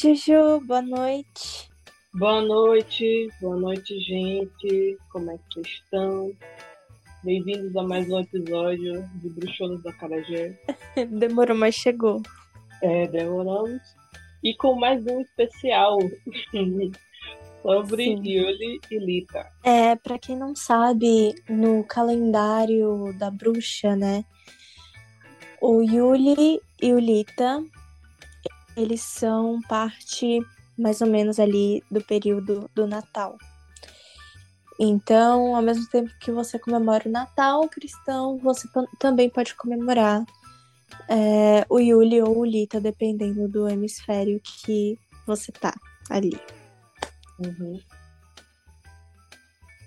Juju, boa noite. Boa noite, boa noite, gente. Como é que vocês estão? Bem-vindos a mais um episódio de Bruxolas da Carajé. Demorou, mas chegou. É, demoramos. E com mais um especial sobre Sim. Yuli e Lita. É, pra quem não sabe, no calendário da bruxa, né? O Yuli e o Lita, eles são parte mais ou menos ali do período do Natal. Então, ao mesmo tempo que você comemora o Natal cristão, você tam- também pode comemorar é, o Yuli ou o Lita, dependendo do hemisfério que você tá ali. Uhum.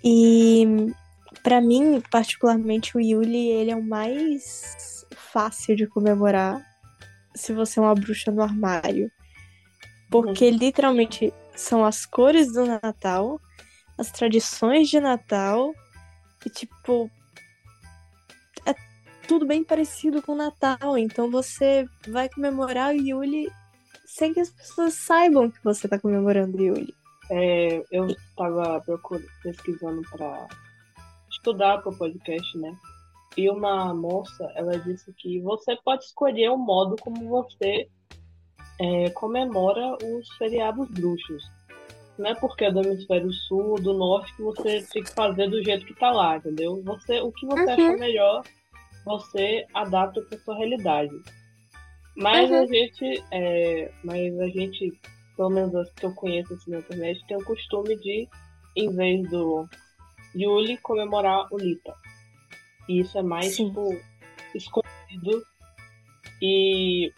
E pra mim, particularmente, o Yuli, ele é o mais fácil de comemorar se você é uma bruxa no armário. Porque literalmente são as cores do Natal, as tradições de Natal, e tipo. É tudo bem parecido com o Natal. Então você vai comemorar o Yuli sem que as pessoas saibam que você tá comemorando o Yuli. É, eu estava procurando, pesquisando para estudar para o podcast, né? E uma moça, ela disse que você pode escolher o modo como você é, comemora os feriados bruxos. Não é porque é do hemisfério sul, do norte, que você tem que fazer do jeito que tá lá, entendeu? Você, o que você Uhum. acha melhor, você adapta para sua realidade. Mas a Uhum. gente, é, mas a gente, pelo menos as que eu conheço assim, na internet, tem o costume de, em vez do Yuli, comemorar o Lita. E isso é mais, Sim. tipo, escondido. E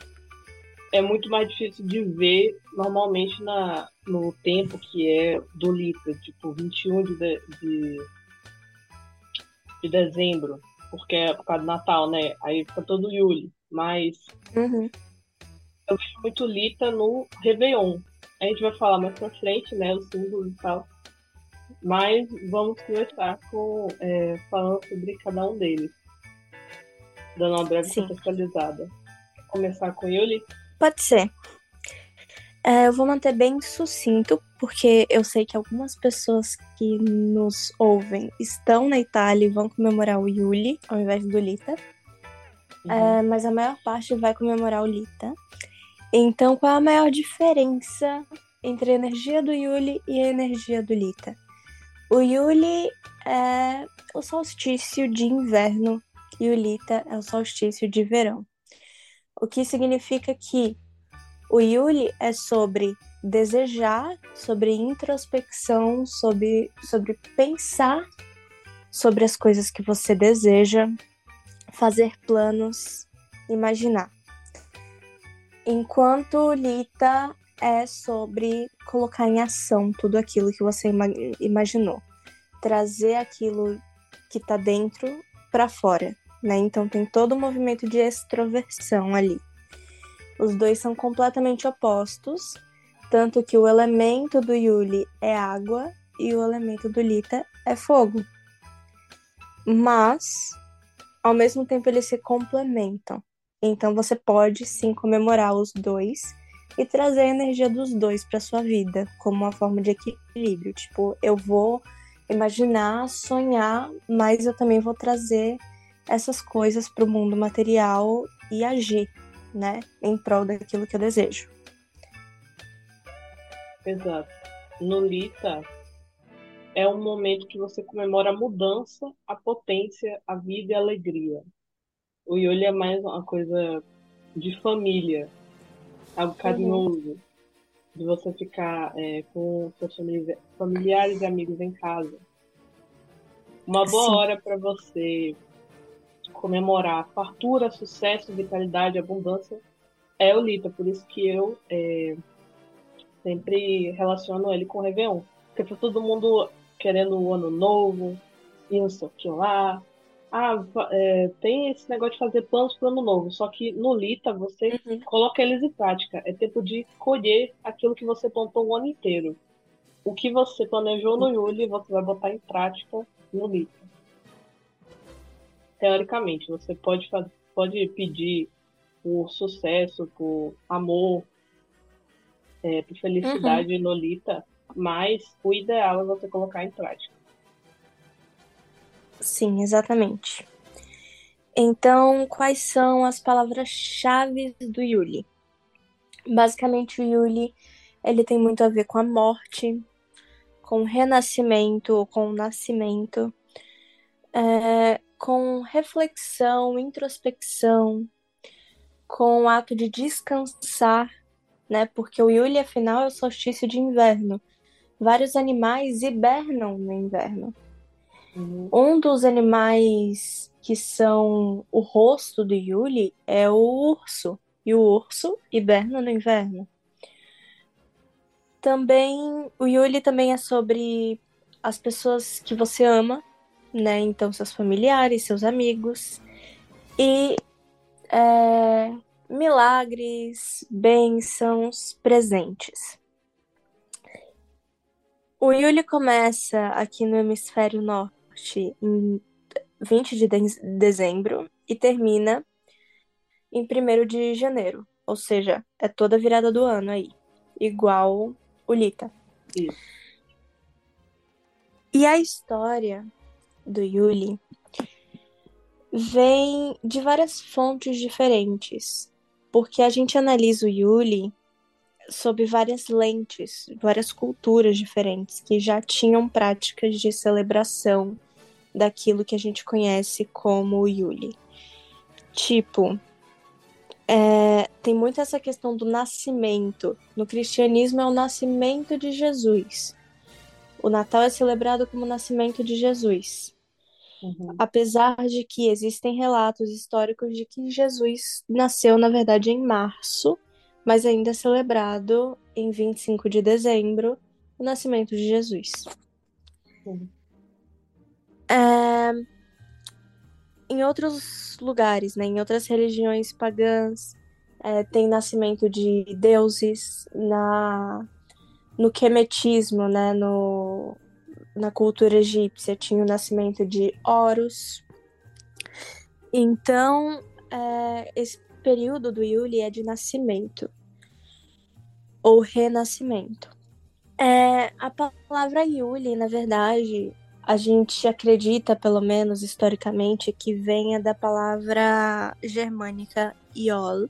é muito mais difícil de ver normalmente na, no tempo que é do Lita, tipo 21 de, de, de, de dezembro, porque é por causa do Natal, né? Aí fica todo Yuli. Mas Uhum. eu vejo muito Lita no Réveillon. A gente vai falar mais pra frente, né? Os símbolos e tal. Mas vamos começar com é, falando sobre cada um deles. Dando uma breve Sim. contextualizada. Começar com Yuli? Pode ser. É, eu vou manter bem sucinto, porque eu sei que algumas pessoas que nos ouvem estão na Itália e vão comemorar o Yuli ao invés do Lita, É, mas a maior parte vai comemorar o Lita. Então, qual é a maior diferença entre a energia do Yuli e a energia do Lita? O Yuli é o solstício de inverno e o Lita é o solstício de verão. O que significa que o Yuli é sobre desejar, sobre introspecção, sobre, sobre pensar sobre as coisas que você deseja, fazer planos, imaginar. Enquanto Lita é sobre colocar em ação tudo aquilo que você ima- imaginou, trazer aquilo que tá dentro para fora, né? Então tem todo o movimento de extroversão ali. Os dois são completamente opostos, tanto que o elemento do Yuli é água e o elemento do Lita é fogo. Mas, ao mesmo tempo, eles se complementam. Então você pode sim comemorar os dois e trazer a energia dos dois para sua vida, como uma forma de equilíbrio. Tipo, eu vou imaginar, sonhar, mas eu também vou trazer essas coisas para o mundo material e agir, né, em prol daquilo que eu desejo. Exato. No Lita é um momento que você comemora a mudança, a potência, a vida e a alegria. O Yuli é mais uma coisa de família, algo carinhoso, de você ficar é, com seus famili- familiares e amigos em casa. Uma boa Sim. hora para você comemorar fartura, sucesso, vitalidade, abundância é o Lita, por isso que eu é, sempre relaciono ele com o Réveillon. Porque tá todo mundo querendo o ano novo, e não sei o que lá. Ah, é, tem esse negócio de fazer planos para o ano novo, só que no Lita você Uhum. coloca eles em prática. É tempo de colher aquilo que você plantou o ano inteiro. O que você planejou no Yuli, você vai botar em prática no Lita. Teoricamente, você pode, pode pedir por sucesso, por amor, é, por felicidade uhum. Lolita, mas o ideal é você colocar em prática. Sim, exatamente. Então, quais são as palavras-chave do Yuli? Basicamente, o Yuli ele tem muito a ver com a morte, com o renascimento, com o nascimento, é, com reflexão, introspecção, com o ato de descansar, né? Porque o Yuli, afinal, é o solstício de inverno. Vários animais hibernam no inverno. Um dos animais que são o rosto do Yuli é o urso. E o urso hiberna no inverno. Também, o Yuli também é sobre as pessoas que você ama, né? Então, seus familiares, seus amigos. E é, milagres, bênçãos, presentes. O Yuli começa aqui no hemisfério norte em 20 de dezembro e termina em 1 de janeiro. Ou seja, é toda virada do ano aí. Igual o Lita. Isso. E a história do Yuli vem de várias fontes diferentes. Porque a gente analisa o Yuli sob várias lentes, várias culturas diferentes que já tinham práticas de celebração daquilo que a gente conhece como Yuli. Tipo, é, tem muito essa questão do nascimento. No cristianismo é o nascimento de Jesus. O Natal é celebrado como o nascimento de Jesus. Uhum. Apesar de que existem relatos históricos de que Jesus nasceu, na verdade, em março, mas ainda é celebrado em 25 de dezembro o nascimento de Jesus. Uhum. É... Em outros lugares, né, em outras religiões pagãs, é, tem nascimento de deuses na no quemetismo, né, no, na cultura egípcia tinha o nascimento de Horus. Então, é, esse período do Yuli é de nascimento ou renascimento. É, a palavra Yuli, na verdade, a gente acredita, pelo menos historicamente, que venha da palavra germânica Iol,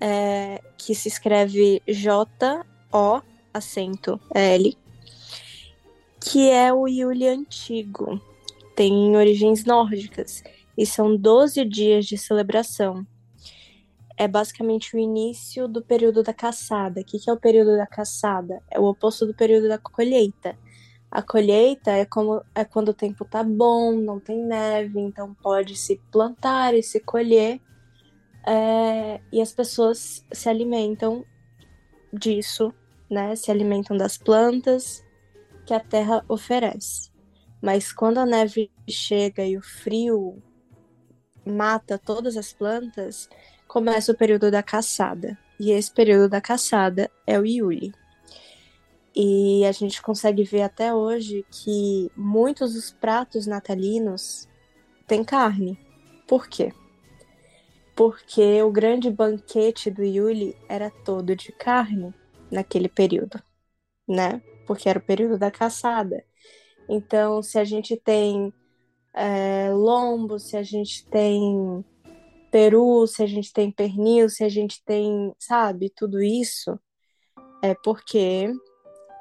é, que se escreve J-O, acento L, que é o Yuli antigo. Tem origens nórdicas e são 12 dias de celebração é basicamente o início do período da caçada. O que, é o período da caçada? É o oposto do período da colheita. A colheita é, como, é quando o tempo tá bom, não tem neve, então pode se plantar e se colher. É, e as pessoas se alimentam disso, né? Se alimentam das plantas que a terra oferece. Mas quando a neve chega e o frio mata todas as plantas, começa o período da caçada. E esse período da caçada é o Yuli. E a gente consegue ver até hoje que muitos dos pratos natalinos têm carne. Por quê? Porque o grande banquete do Yuli era todo de carne naquele período, né? Porque era o período da caçada. Então, se a gente tem é, lombo, se a gente tem peru, se a gente tem pernil, se a gente tem, sabe, tudo isso, é porque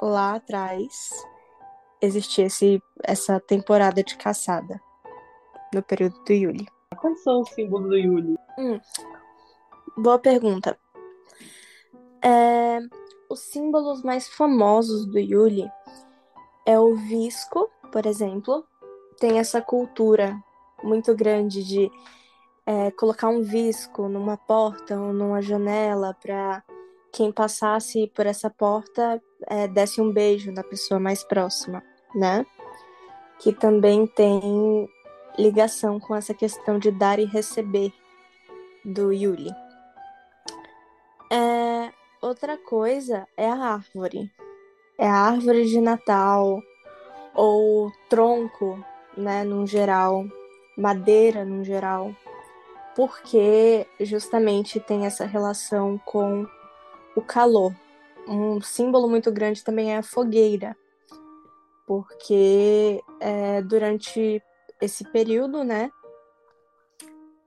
lá atrás existia esse, essa temporada de caçada no período do Yuli. Quais são os símbolos do Yuli? Hum, boa pergunta. É, os símbolos mais famosos do Yuli é o visco, por exemplo. Tem essa cultura muito grande de é, colocar um visco numa porta ou numa janela para quem passasse por essa porta é, desse um beijo na pessoa mais próxima, né? Que também tem ligação com essa questão de dar e receber do Yuli. É, outra coisa é a árvore. É a árvore de Natal ou tronco, né, no geral, madeira no geral porque justamente tem essa relação com o calor, um símbolo muito grande também é a fogueira, porque é, durante esse período, né,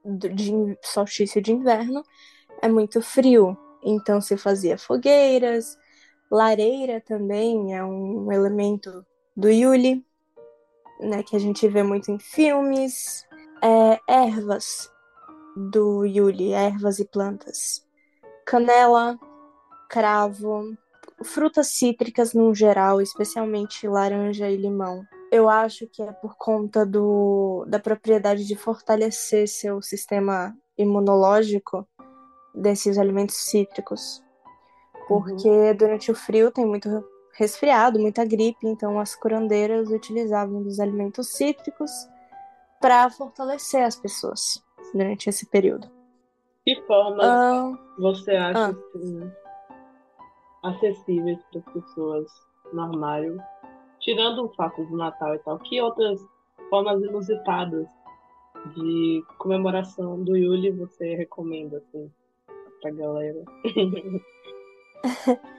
de solstício de inverno, é muito frio, então se fazia fogueiras, lareira também é um elemento do Yuli, né, que a gente vê muito em filmes, é, ervas do Yuli, ervas e plantas, canela, cravo, frutas cítricas no geral, especialmente laranja e limão. Eu acho que é por conta do, da propriedade de fortalecer seu sistema imunológico desses alimentos cítricos. Porque uhum. durante o frio tem muito resfriado, muita gripe, então as curandeiras utilizavam dos alimentos cítricos para fortalecer as pessoas durante esse período. Que forma uh, você acha uh, assim, acessíveis para as pessoas no armário, tirando o fato do Natal e tal, que outras formas inusitadas de comemoração do Yuli você recomenda assim para galera?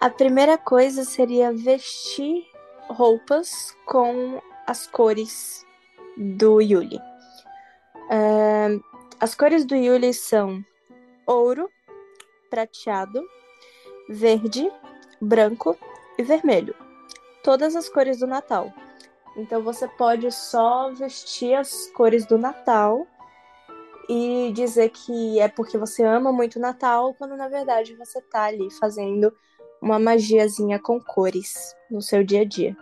A primeira coisa seria vestir roupas com as cores do Yuli. Uh, as cores do Yuli são ouro, prateado, verde, branco e vermelho. Todas as cores do Natal. Então você pode só vestir as cores do Natal e dizer que é porque você ama muito o Natal, quando na verdade você tá ali fazendo uma magiazinha com cores no seu dia a dia.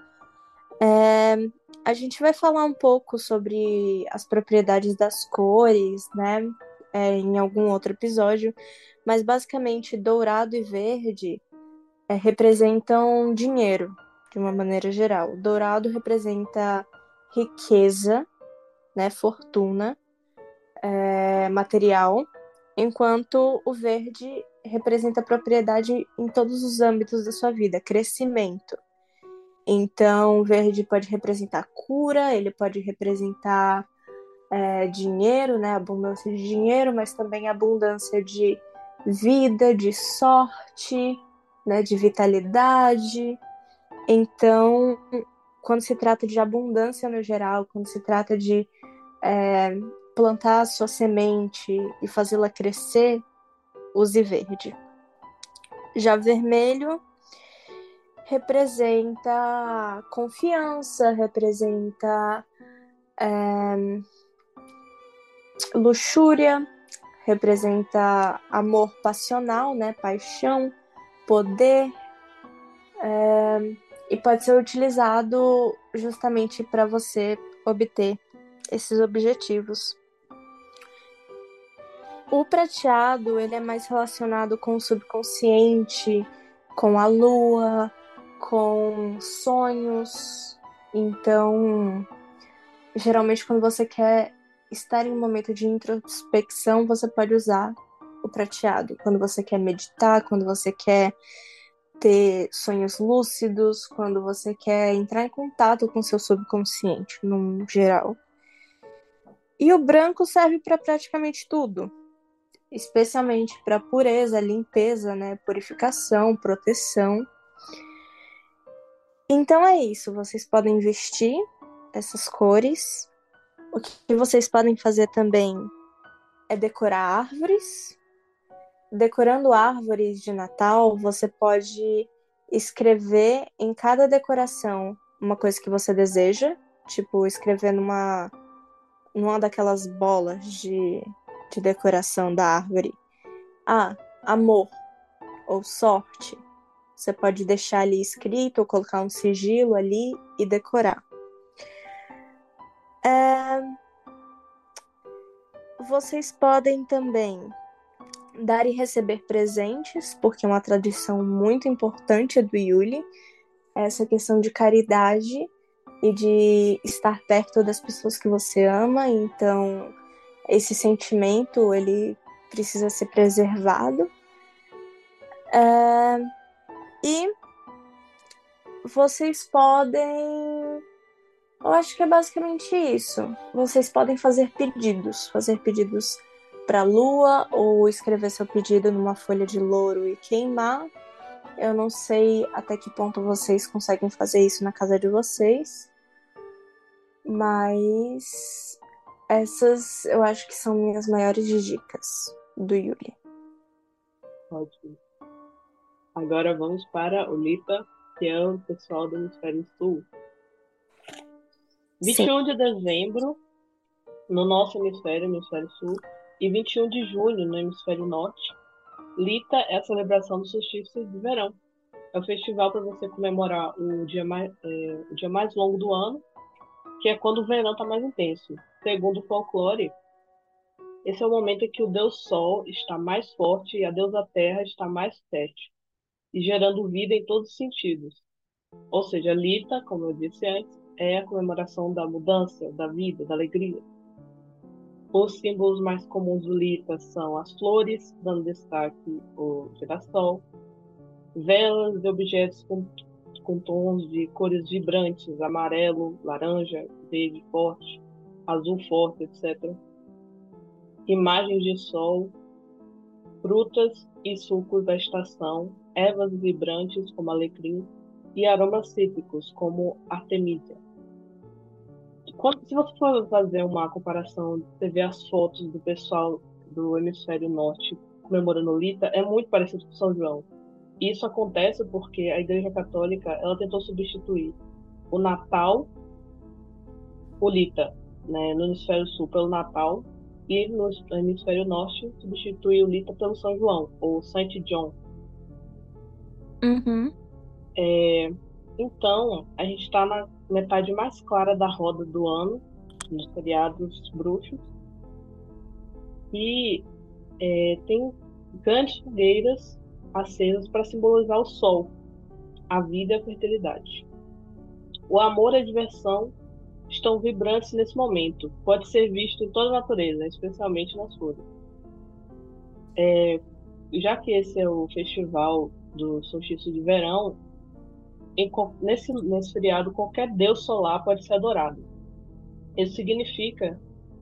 É, a gente vai falar um pouco sobre as propriedades das cores, né, é, em algum outro episódio, mas basicamente dourado e verde é, representam dinheiro, de uma maneira geral. Dourado representa riqueza, né, fortuna, é, material, enquanto o verde representa propriedade em todos os âmbitos da sua vida, crescimento. Então, verde pode representar cura, ele pode representar é, dinheiro, né, abundância de dinheiro, mas também abundância de vida, de sorte, né, de vitalidade. Então, quando se trata de abundância no geral, quando se trata de é, plantar a sua semente e fazê-la crescer, use verde. Já vermelho representa confiança, representa é, luxúria, representa amor passional, né, paixão, poder, é, e pode ser utilizado justamente para você obter esses objetivos. O prateado, ele é mais relacionado com o subconsciente, com a lua, com sonhos. Então, geralmente quando você quer estar em um momento de introspecção, você pode usar o prateado. Quando você quer meditar, quando você quer ter sonhos lúcidos, quando você quer entrar em contato com seu subconsciente, no geral. E o branco serve para praticamente tudo especialmente para pureza, limpeza, né, purificação, proteção. Então é isso, vocês podem vestir essas cores. O que vocês podem fazer também é decorar árvores. Decorando árvores de Natal, você pode escrever em cada decoração uma coisa que você deseja, tipo escrever numa numa daquelas bolas de de decoração da árvore. Ah, amor ou sorte. Você pode deixar ali escrito ou colocar um sigilo ali e decorar. É... Vocês podem também dar e receber presentes, porque é uma tradição muito importante do Yuli, essa questão de caridade e de estar perto das pessoas que você ama. Então, esse sentimento ele precisa ser preservado. É, e vocês podem. Eu acho que é basicamente isso. Vocês podem fazer pedidos, fazer pedidos para a lua ou escrever seu pedido numa folha de louro e queimar. Eu não sei até que ponto vocês conseguem fazer isso na casa de vocês, mas essas eu acho que são minhas maiores dicas do Yuli. Ótimo. Agora vamos para o Lita, que é o pessoal do Hemisfério Sul. 21 Sim. de dezembro, no nosso hemisfério, hemisfério sul, e 21 de julho, no hemisfério norte, Lita é a celebração do solstício de verão. É o festival para você comemorar o dia, mais, é, o dia mais longo do ano, que é quando o verão está mais intenso. Segundo o folclore, esse é o momento em que o deus Sol está mais forte e a deusa Terra está mais fértil, e gerando vida em todos os sentidos. Ou seja, Lita, como eu disse antes, é a comemoração da mudança, da vida, da alegria. Os símbolos mais comuns do Lita são as flores, dando destaque o girassol, velas e objetos com, com tons de cores vibrantes, amarelo, laranja, verde forte, azul forte, etc. Imagens de sol, frutas e sucos da estação, ervas vibrantes como alecrim e aromas cítricos como artemisia. Quando, se você for fazer uma comparação, você vê as fotos do pessoal do hemisfério norte comemorando o Lita, é muito parecido com São João. Isso acontece porque a Igreja Católica ela tentou substituir o Natal, o Lita, né, no hemisfério sul pelo Natal, e no hemisfério norte substituir o Lita pelo São João, ou Saint John. Uhum. É, então, a gente está na metade mais clara da roda do ano, nos feriados bruxos. E é, tem grandes fogueiras acesas para simbolizar o sol, a vida e a fertilidade. O amor e a diversão estão vibrantes nesse momento. Pode ser visto em toda a natureza, especialmente nas flores. É, já que esse é o festival do solstício de verão, em, nesse, nesse feriado, qualquer deus solar pode ser adorado. Isso significa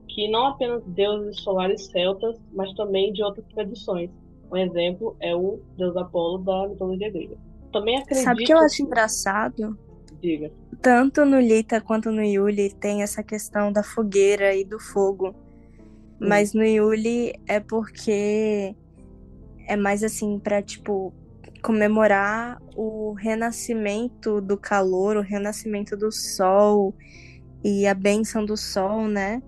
que não apenas deuses solares celtas, mas também de outras tradições. Um exemplo é o deus Apolo da mitologia grega. Também acredito... Sabe o que eu acho engraçado? Diga. Tanto no Lita quanto no Yuli tem essa questão da fogueira e do fogo. Hum. Mas no Yuli é porque é mais assim para tipo comemorar o renascimento do calor, o renascimento do sol e a bênção do sol, né?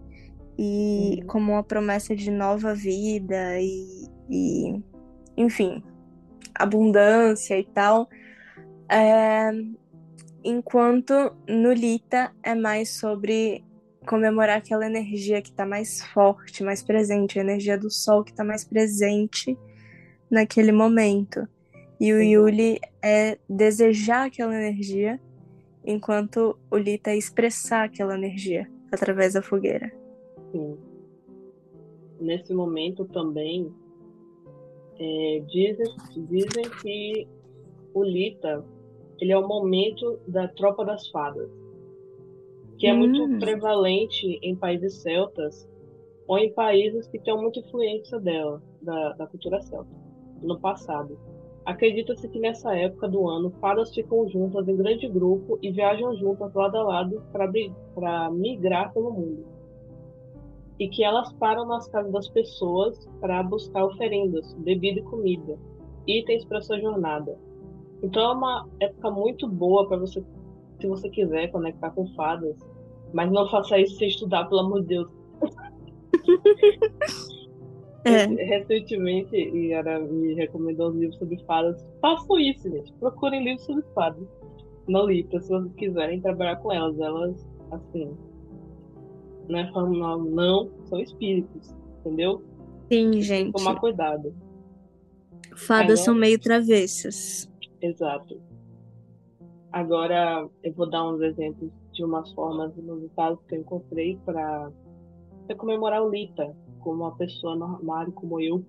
E uhum. como uma promessa de nova vida e, e enfim, abundância e tal. É, enquanto no Lita é mais sobre comemorar aquela energia que está mais forte, mais presente, a energia do sol que está mais presente naquele momento. E o Yuli é desejar aquela energia, enquanto o Lita é expressar aquela energia através da fogueira. Sim. Nesse momento também é, dizem, dizem que o Lita ele é o momento da tropa das fadas, que é hum. muito prevalente em países celtas ou em países que têm muita influência dela, da, da cultura celta, no passado. Acredita-se que nessa época do ano, fadas ficam juntas em grande grupo e viajam juntas lado a lado para migrar pelo mundo. E que elas param nas casas das pessoas para buscar oferendas, bebida e comida, itens para sua jornada. Então é uma época muito boa para você, se você quiser conectar com fadas, mas não faça isso sem estudar, pelo amor de Deus. É. Recentemente, Yara me recomendou um livro sobre fadas. Façam isso, gente. Procurem livros sobre fadas. Não li, se vocês quiserem trabalhar com elas. Elas, assim, não é mal, não, são espíritos, entendeu? Sim, gente. Tomar cuidado. Fadas Agora... são meio travessas. Exato. Agora eu vou dar uns exemplos de umas formas inusitadas que eu encontrei para comemorar o Lita como uma pessoa normal como eu,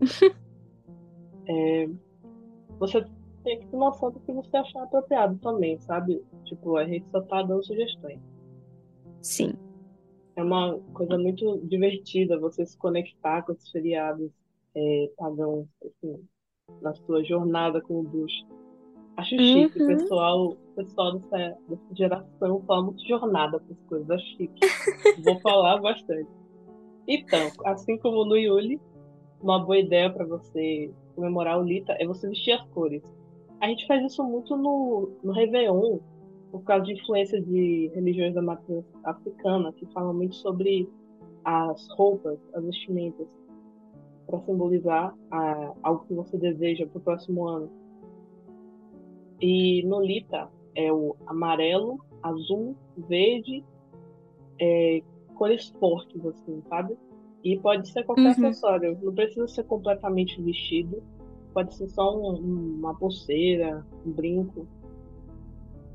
é, você tem que ter noção do que você achar apropriado também, sabe? Tipo, a gente só tá dando sugestões. Sim. É uma coisa muito divertida você se conectar com esses feriados é, pagãos, assim. na sua jornada como bruxa. Acho chique, Uhum. o pessoal, o pessoal dessa, dessa geração fala muito jornada para as coisas, acho chique. Vou falar bastante. Então, assim como no Yuli, uma boa ideia para você comemorar o Lita é você vestir as cores. A gente faz isso muito no, no Réveillon, por causa de influência de religiões da matriz africana, que falam muito sobre as roupas, as vestimentas, para simbolizar a, algo que você deseja para o próximo ano. E no Lita é o amarelo, azul, verde, é, cores fortes, assim, sabe? E pode ser qualquer Uhum. acessório, não precisa ser completamente vestido, pode ser só um- um- uma pulseira, um brinco,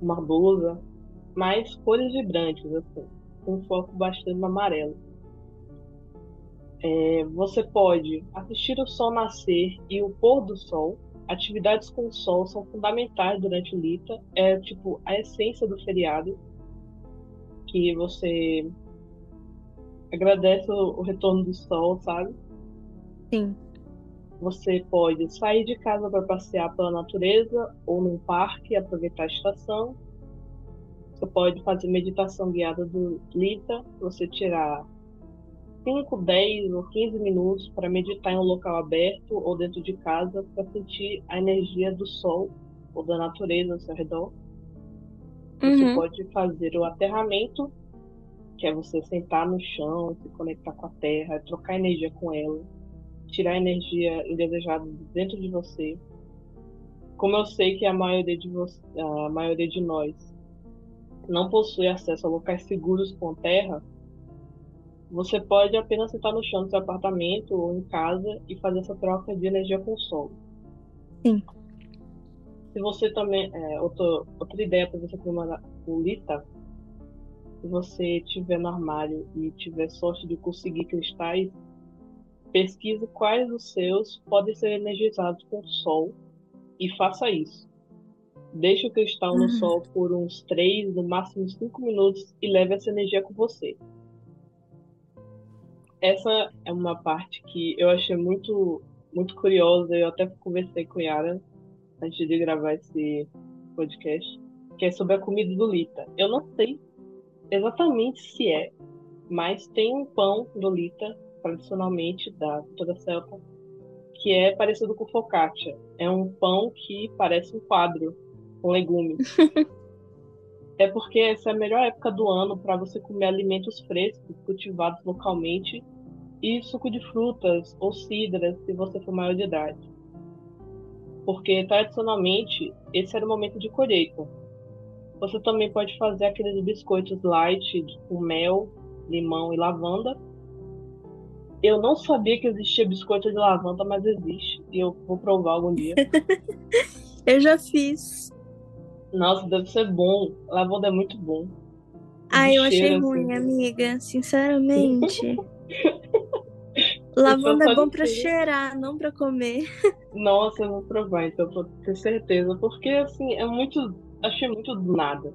uma blusa, mas cores vibrantes, assim, com foco bastante no amarelo. É, você pode assistir o sol nascer e o pôr do sol. Atividades com o sol são fundamentais durante o Lita. É tipo a essência do feriado. Que você agradece o, o retorno do sol, sabe? Sim. Você pode sair de casa para passear pela natureza ou num parque e aproveitar a estação. Você pode fazer meditação guiada do Lita, você tirar 5, 10 ou 15 minutos para meditar em um local aberto ou dentro de casa para sentir a energia do sol ou da natureza ao seu redor. Você Uhum. pode fazer o aterramento, que é você sentar no chão, se conectar com a terra, trocar energia com ela, tirar a energia indesejada de dentro de você. Como eu sei que a maioria de, vo a maioria de nós não possui acesso a locais seguros com terra, você pode apenas sentar no chão do seu apartamento ou em casa e fazer essa troca de energia com o sol. Sim. Se você também. É, outro, outra ideia para você comemorar o Lita, se você tiver no armário e tiver sorte de conseguir cristais, pesquise quais dos seus podem ser energizados com o sol e faça isso. Deixe o cristal no Uhum. sol por uns 3, no máximo 5 minutos e leve essa energia com você. Essa é uma parte que eu achei muito, muito curiosa. Eu até conversei com Yara antes de gravar esse podcast, que é sobre a comida do Lita. Eu não sei exatamente se é, mas tem um pão do Lita, tradicionalmente da cultura celta, que é parecido com focaccia. É um pão que parece um quadro com legumes. é porque essa é a melhor época do ano para você comer alimentos frescos, cultivados localmente, e suco de frutas ou cidras, se você for maior de idade. Porque tradicionalmente esse era o momento de colheita. Você também pode fazer aqueles biscoitos light com mel, limão e lavanda. Eu não sabia que existia biscoito de lavanda, mas existe. E eu vou provar algum dia. Eu já fiz. Nossa, deve ser bom. Lavanda é muito bom. Ai, eu achei Cheiro, ruim, assim. amiga. Sinceramente. Lavanda é bom cheiro. cheirar, não pra comer. Nossa, eu vou provar, então, pra ter certeza. Porque, assim, é muito. Achei muito do nada.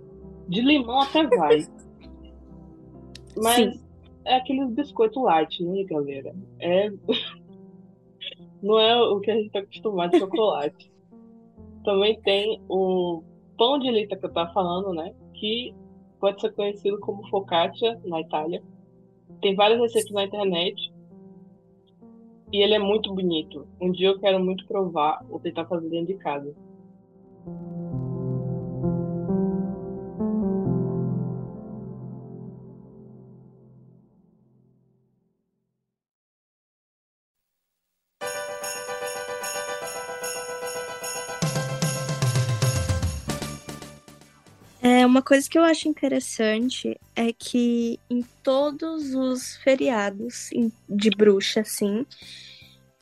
De limão até vai. Mas Sim. é aqueles biscoito light, né, galera? É. Não é o que a gente tá acostumado de chocolate. Também tem o pão de lita que eu tava falando, né? Que pode ser conhecido como focaccia na Itália. Tem várias receitas na internet. E ele é muito bonito. Um dia eu quero muito provar ou tentar fazer dentro de casa. Coisa que eu acho interessante é que em todos os feriados de bruxa, assim,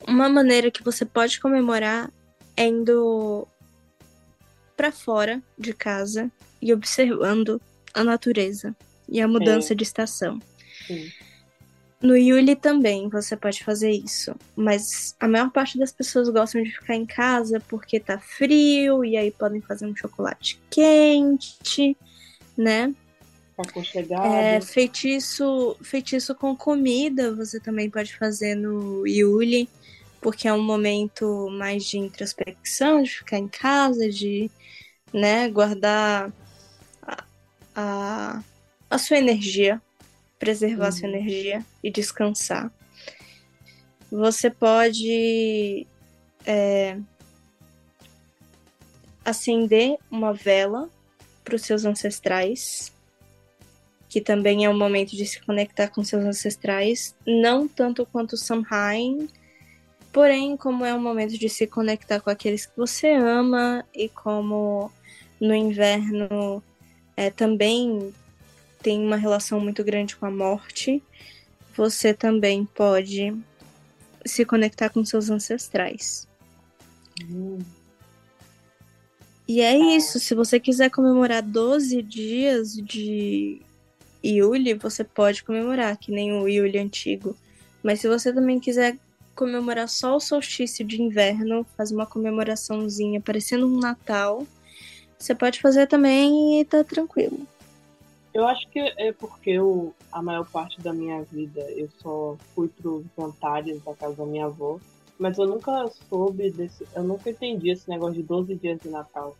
uma maneira que você pode comemorar é indo pra fora de casa e observando a natureza e a mudança de estação. Sim. No Yuli também você pode fazer isso, mas a maior parte das pessoas gostam de ficar em casa porque tá frio e aí podem fazer um chocolate quente, né? É, feitiço, feitiço com comida você também pode fazer no Yuli. porque é um momento mais de introspecção, de ficar em casa, de né, guardar a, a, a sua energia, preservar a sua uhum. energia e descansar. Você pode é, acender uma vela para os seus ancestrais, que também é um momento de se conectar com seus ancestrais, não tanto quanto Samhain, porém como é um momento de se conectar com aqueles que você ama e como no inverno é, também tem uma relação muito grande com a morte, você também pode se conectar com seus ancestrais. Hum. E é isso, se você quiser comemorar 12 dias de Yuli, você pode comemorar, que nem o Yuli antigo. Mas se você também quiser comemorar só o solstício de inverno, fazer uma comemoraçãozinha parecendo um Natal, você pode fazer também e tá tranquilo. Eu acho que é porque eu, a maior parte da minha vida eu só fui pros jantares da casa da minha avó. Mas eu nunca soube desse. Eu nunca entendi esse negócio de 12 dias de Natal.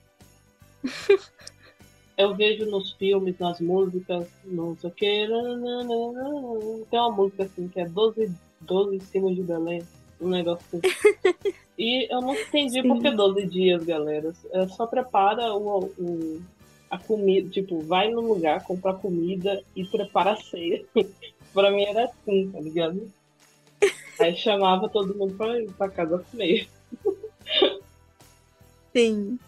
Eu vejo nos filmes, nas músicas, não sei o que. Tem uma música assim que é 12, 12 em cima de Belém. Um negócio assim. E eu não entendi Sim. por que 12 dias, galera. É só prepara o, o, a comida, tipo, vai no lugar, compra comida e prepara a ceia. pra mim era assim, tá ligado? Aí chamava todo mundo pra pra casa comer. Sim.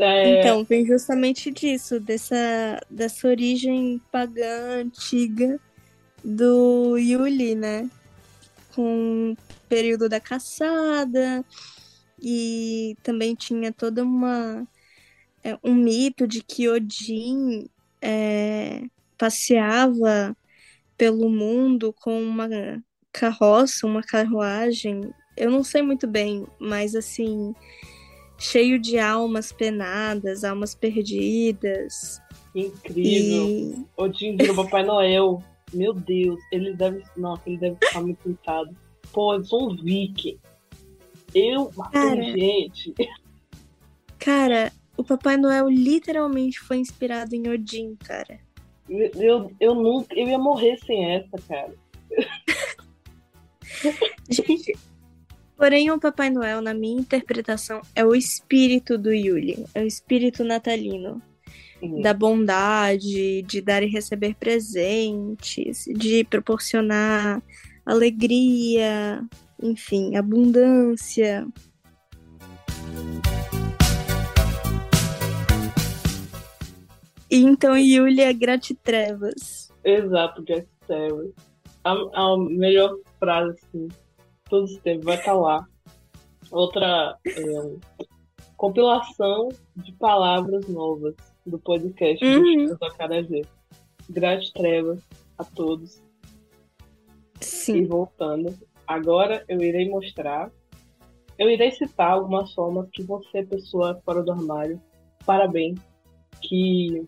É... Então, vem justamente disso, dessa, dessa origem pagã antiga do Yuli, né? Com o período da caçada, e também tinha toda uma é, um mito de que Odin é, passeava pelo mundo com uma carroça, uma carruagem. Eu não sei muito bem, mas assim, cheio de almas penadas, almas perdidas. Incrível. E... Odin virou Papai Noel. Meu Deus, ele deve. Nossa, ele deve ficar muito pintado. Pô, eu sou um viking. Eu cara, gente. Cara, o Papai Noel literalmente foi inspirado em Odin, cara. Eu, eu, eu nunca. Eu ia morrer sem essa, cara. Gente, porém o Papai Noel, na minha interpretação, é o espírito do Yuli, é o espírito natalino. Uhum. Da bondade, de dar e receber presentes, de proporcionar alegria, enfim, abundância. E então Yuli é gratitrevas. Exato, gratitrevas. A, a melhor frase, assim, todos os tempos, vai estar lá. Outra é, compilação de palavras novas do podcast uhum. do Acarajé. Grátis trevas a todos. Sim. E voltando, agora eu irei mostrar, eu irei citar algumas formas que você, pessoa fora do armário, parabéns, que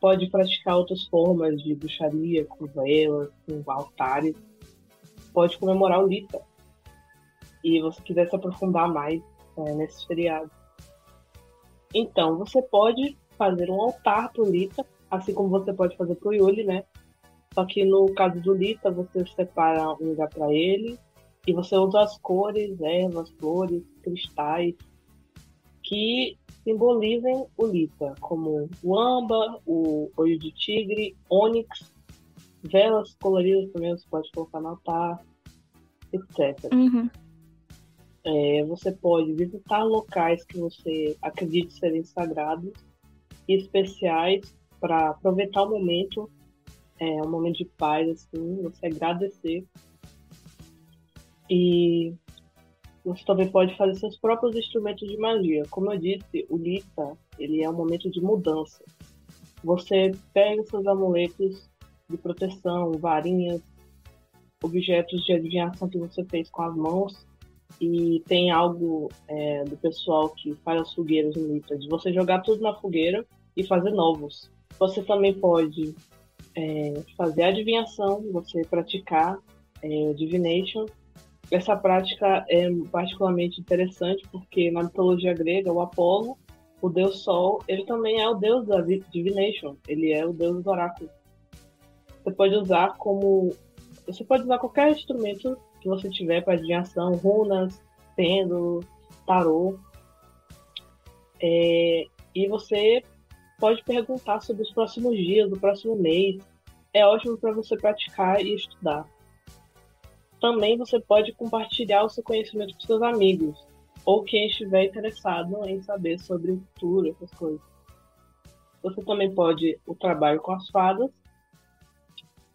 pode praticar outras formas de bruxaria, com velas, com altares, pode comemorar o Lita. E você quiser se aprofundar mais é, nesse feriado. Então, você pode fazer um altar para o Lita, assim como você pode fazer para o Yuli, né? Só que no caso do Lita, você separa um lugar para ele e você usa as cores, ervas, flores, cristais que simbolizem o Lita, como o âmbar, o olho de tigre, ônix, velas coloridas também você pode colocar no altar, etc. Uhum. É, você pode visitar locais que você acredite serem sagrados e especiais para aproveitar o momento, é, um momento de paz, assim, você agradecer. E você também pode fazer seus próprios instrumentos de magia. Como eu disse, o Lita, ele é um momento de mudança. Você pega seus amuletos de proteção, varinhas, objetos de adivinhação que você fez com as mãos e tem algo é, do pessoal que faz as fogueiras no Lita, de você jogar tudo na fogueira e fazer novos. Você também pode é, fazer adivinhação, você praticar é, divination essa prática é particularmente interessante porque na mitologia grega, o Apolo, o deus Sol, ele também é o deus da divination, ele é o deus do oráculo. Você pode usar como. Você pode usar qualquer instrumento que você tiver para adivinhação, runas, pêndulo, tarô. É, e você pode perguntar sobre os próximos dias, o próximo mês. É ótimo para você praticar e estudar. Também você pode compartilhar o seu conhecimento com seus amigos ou quem estiver interessado em saber sobre o futuro, essas coisas. Você também pode o trabalho com as fadas,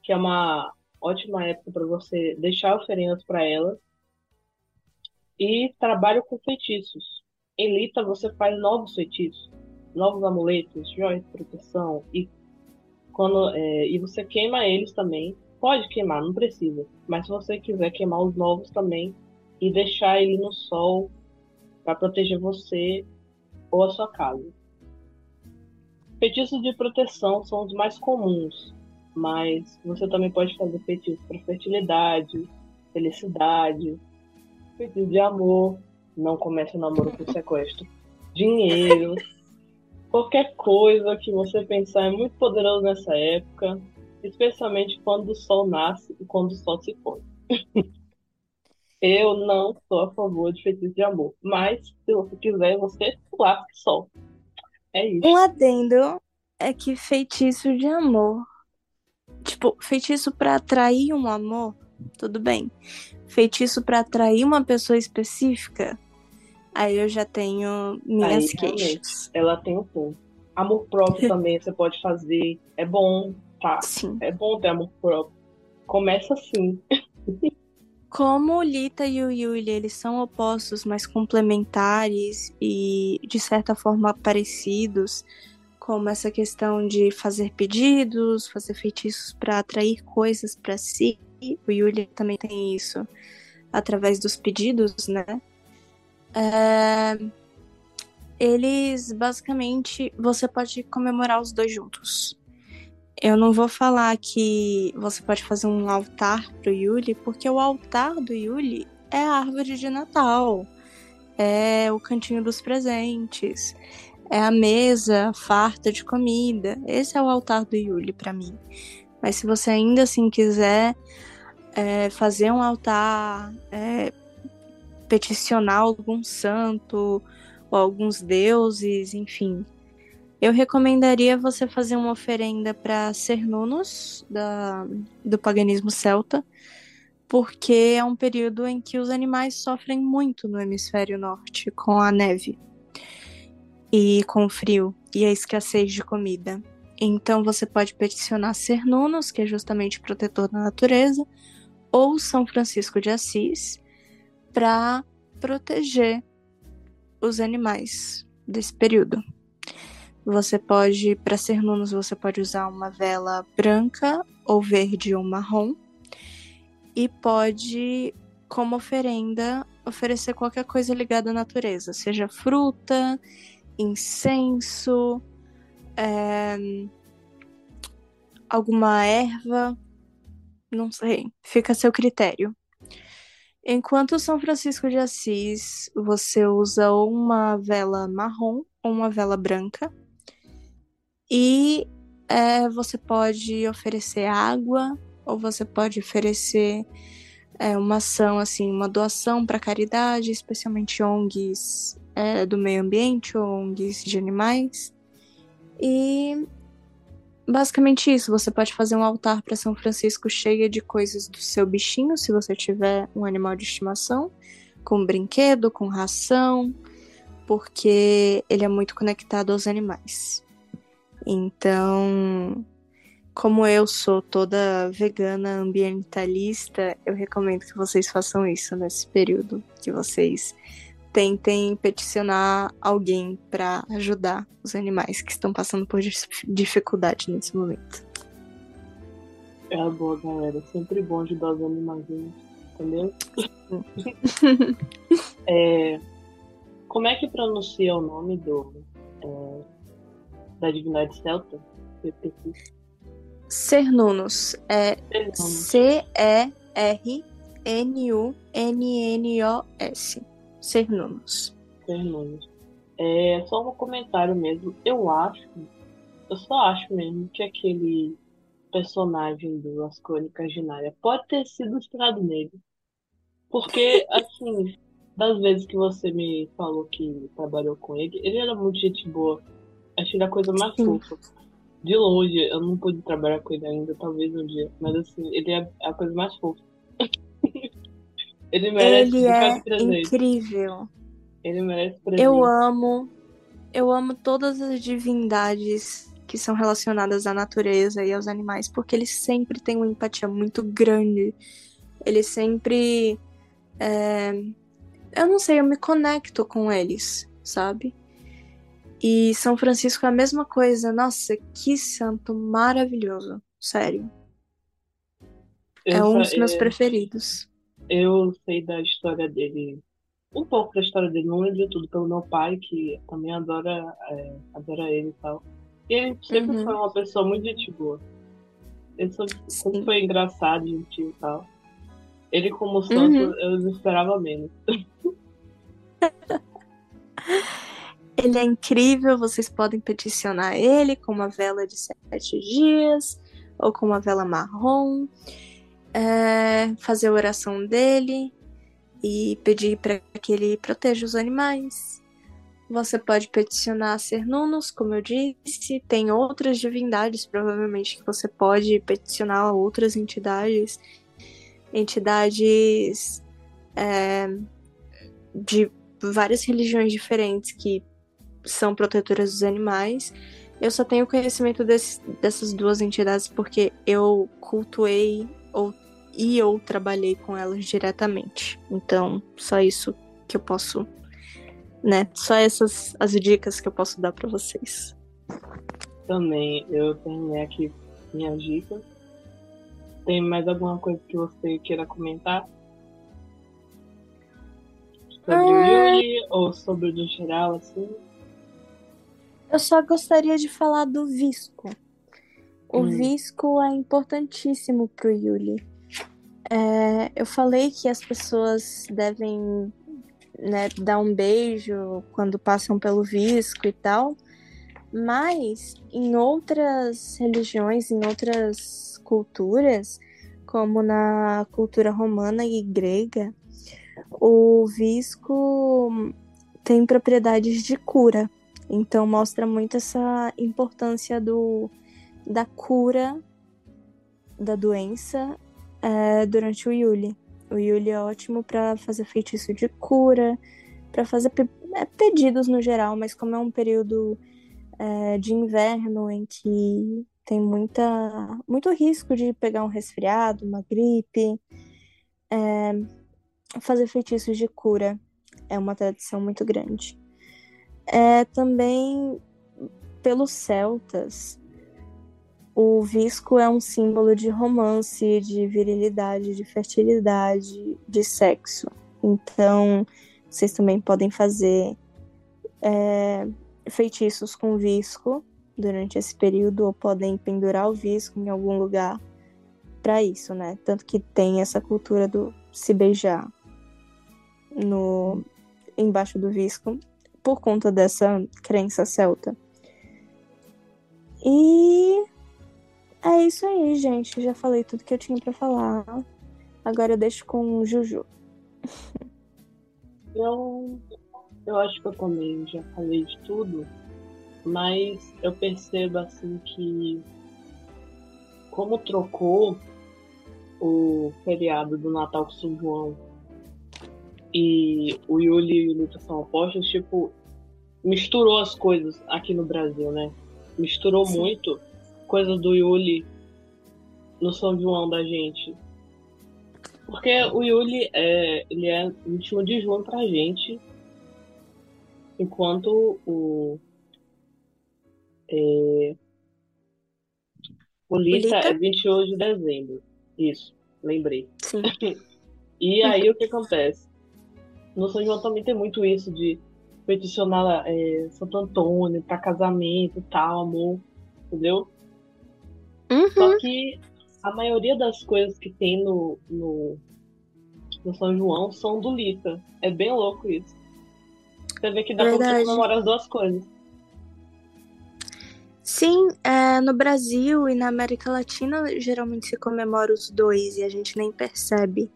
que é uma ótima época para você deixar oferendas para elas. E trabalho com feitiços. Em Lita você faz novos feitiços, novos amuletos, joias de proteção e quando é, e você queima eles também. Pode queimar, não precisa. Mas se você quiser queimar os novos também e deixar ele no sol para proteger você ou a sua casa. Feitiços de proteção são os mais comuns, mas você também pode fazer feitiços para fertilidade, felicidade, feitiços de amor, não comece o namoro com sequestro, dinheiro, qualquer coisa que você pensar é muito poderoso nessa época, especialmente quando o sol nasce e quando o sol se põe. Eu não sou a favor de feitiço de amor, mas se você quiser, você lasque sol. É isso. Um adendo é que feitiço de amor Tipo, feitiço para atrair um amor, tudo bem. Feitiço para atrair uma pessoa específica, aí eu já tenho minhas aí, queixas. Ela tem um ponto. Amor próprio também você pode fazer. É bom, tá? Sim. É bom ter amor próprio. Começa assim. Como o Lita e o Yuli, eles são opostos, mas complementares e de certa forma parecidos, como essa questão de fazer pedidos, fazer feitiços para atrair coisas para si. O Yuli também tem isso através dos pedidos, né? É... Eles basicamente você pode comemorar os dois juntos. Eu não vou falar que você pode fazer um altar pro Yuli, porque o altar do Yuli é a árvore de Natal, é o cantinho dos presentes, é a mesa farta de comida. Esse é o altar do Yuli para mim. Mas se você ainda assim quiser é, fazer um altar, é, peticionar algum santo ou alguns deuses, enfim, eu recomendaria você fazer uma oferenda para Cernunnos da, do paganismo celta, porque é um período em que os animais sofrem muito no hemisfério norte com a neve e com frio e a escassez de comida. Então você pode peticionar Cernunos, que é justamente protetor da natureza, ou São Francisco de Assis, para proteger os animais desse período. Você pode, para Cernunos, você pode usar uma vela branca ou verde ou marrom e pode, como oferenda, oferecer qualquer coisa ligada à natureza, seja fruta, incenso, é, alguma erva, não sei, fica a seu critério. Enquanto São Francisco de Assis, você usa uma vela marrom ou uma vela branca. E é, você pode oferecer água, ou você pode oferecer é, uma ação, assim, uma doação para caridade, especialmente ONGs é, do meio ambiente, ONGs de animais. E basicamente isso. Você pode fazer um altar para São Francisco cheio de coisas do seu bichinho, se você tiver um animal de estimação, com brinquedo, com ração, porque ele é muito conectado aos animais. Então, como eu sou toda vegana ambientalista, eu recomendo que vocês façam isso nesse período, que vocês tentem peticionar alguém para ajudar os animais que estão passando por dificuldade nesse momento. É a boa, galera. Sempre bom ajudar os animais, entendeu? é, como é que pronuncia o nome do é, da divindade celta? Cernunnos. É C-E-R N-U-N-N-O-S. Cernunos. Cernunos. É só um comentário mesmo. Eu acho, eu só acho mesmo que aquele personagem do As Crônicas de Narnia pode ter sido inspirado nele. Porque, assim, das vezes que você me falou que trabalhou com ele, ele era muito gente boa. Achei a coisa mais fofa. De longe, eu não pude trabalhar com ele ainda, talvez um dia. Mas assim, ele é a coisa mais fofa. ele merece ele é incrível. Ele merece presente. Eu amo. Eu amo todas as divindades que são relacionadas à natureza e aos animais, porque eles sempre têm uma empatia muito grande. Eles sempre. É... Eu não sei, eu me conecto com eles, sabe? E São Francisco é a mesma coisa. Nossa, que santo maravilhoso. Sério. Eu é um dos meus é... preferidos. Eu sei da história dele. Um pouco da história dele, não lembro de tudo, pelo meu pai, que também adora, é, adora ele e tal. E ele sempre uhum. foi uma pessoa muito gente boa. Ele sempre foi engraçado, gentil e tal. Ele como santo, uhum. eu esperava menos. ele é incrível, vocês podem peticionar ele com uma vela de sete dias ou com uma vela marrom, é, fazer a oração dele e pedir para que ele proteja os animais. Você pode peticionar ser Nunos, como eu disse. Tem outras divindades, provavelmente, que você pode peticionar outras entidades. Entidades é, de várias religiões diferentes que são protetoras dos animais. Eu só tenho conhecimento desse, dessas duas entidades porque eu cultuei ou, e ou trabalhei com elas diretamente. Então, só isso que eu posso né? Só essas as dicas que eu posso dar para vocês. Também, eu terminei aqui minhas dicas. Tem mais alguma coisa que você queira comentar? Sobre ah... o Yuri ou sobre o do geral, assim? Eu só gostaria de falar do Visco. O hum. Visco é importantíssimo pro Yuli. É, eu falei que as pessoas devem né, dar um beijo quando passam pelo visco e tal. Mas em outras religiões, em outras culturas, como na cultura romana e grega, o visco tem propriedades de cura. Então mostra muito essa importância do, da cura da doença é, durante o Yuli. O Yuli é ótimo para fazer feitiço de cura, para fazer pe é, pedidos no geral, mas como é um período é, de inverno em que tem muita, muito risco de pegar um resfriado, uma gripe, é, fazer feitiços de cura é uma tradição muito grande. É, também pelos celtas, o visco é um símbolo de romance, de virilidade, de fertilidade, de sexo. Então, vocês também podem fazer é, feitiços com visco durante esse período, ou podem pendurar o visco em algum lugar para isso, né? Tanto que tem essa cultura do se beijar no embaixo do visco por conta dessa crença celta. E é isso aí, gente. Já falei tudo que eu tinha para falar. Agora eu deixo com o Juju. Eu, eu acho que eu também já falei de tudo, mas eu percebo assim que como trocou o feriado do Natal com São João e o Yuli e o Lucas são opostos, tipo, misturou as coisas aqui no Brasil, né? Misturou Sim. muito coisa do Yuli no São João da gente. Porque o Yuli é, ele é 21 de junho pra gente, enquanto o. É, o Lita, é 28 de dezembro. Isso, lembrei. Sim. e aí o que acontece? No São João também tem muito isso de peticionar é, Santo Antônio para casamento e tal, amor, entendeu? Uhum. Só que a maioria das coisas que tem no, no, do São João são do Lita. É bem louco isso. Você vê que dá Verdade. pra você comemorar as duas coisas. Sim, é, no Brasil e na América Latina geralmente se comemora os dois e a gente nem percebe.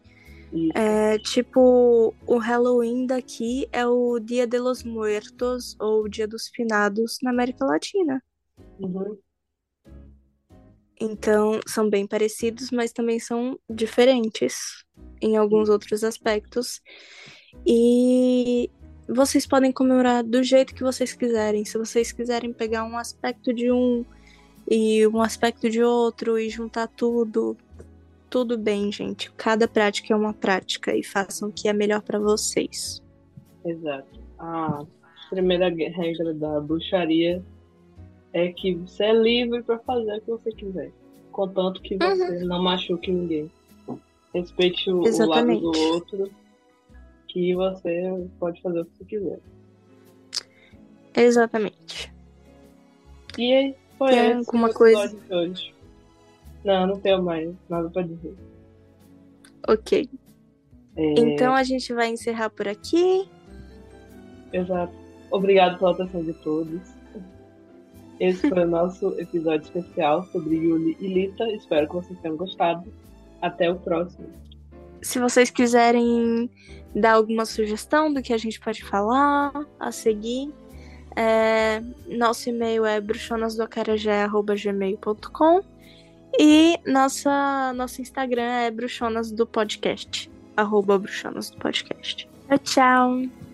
É, tipo, o Halloween daqui é o Dia de los Muertos ou Dia dos Finados na América Latina. Uhum. Então, são bem parecidos, mas também são diferentes em alguns outros aspectos. E vocês podem comemorar do jeito que vocês quiserem. Se vocês quiserem pegar um aspecto de um e um aspecto de outro e juntar tudo, tudo bem, gente. Cada prática é uma prática e façam o que é melhor para vocês. Exato. A primeira regra da bruxaria é que você é livre para fazer o que você quiser, contanto que você não machuque ninguém. Respeite o, o lado do outro, que você pode fazer o que você quiser. Exatamente. E aí, foi Tem alguma coisa? hoje. Não, não tenho mais nada para dizer. Ok. É, Então a gente vai encerrar por aqui. Exato. Obrigado pela atenção de todos. Esse foi o nosso episódio especial sobre Yuli e Lita. Espero que vocês tenham gostado. Até o próximo. Se vocês quiserem dar alguma sugestão do que a gente pode falar, a seguir, é, nosso e-mail é bruxonasdoacarajé.gmail.com e nossa, nosso Instagram é bruxonas do podcast, arroba tchau! Tchau.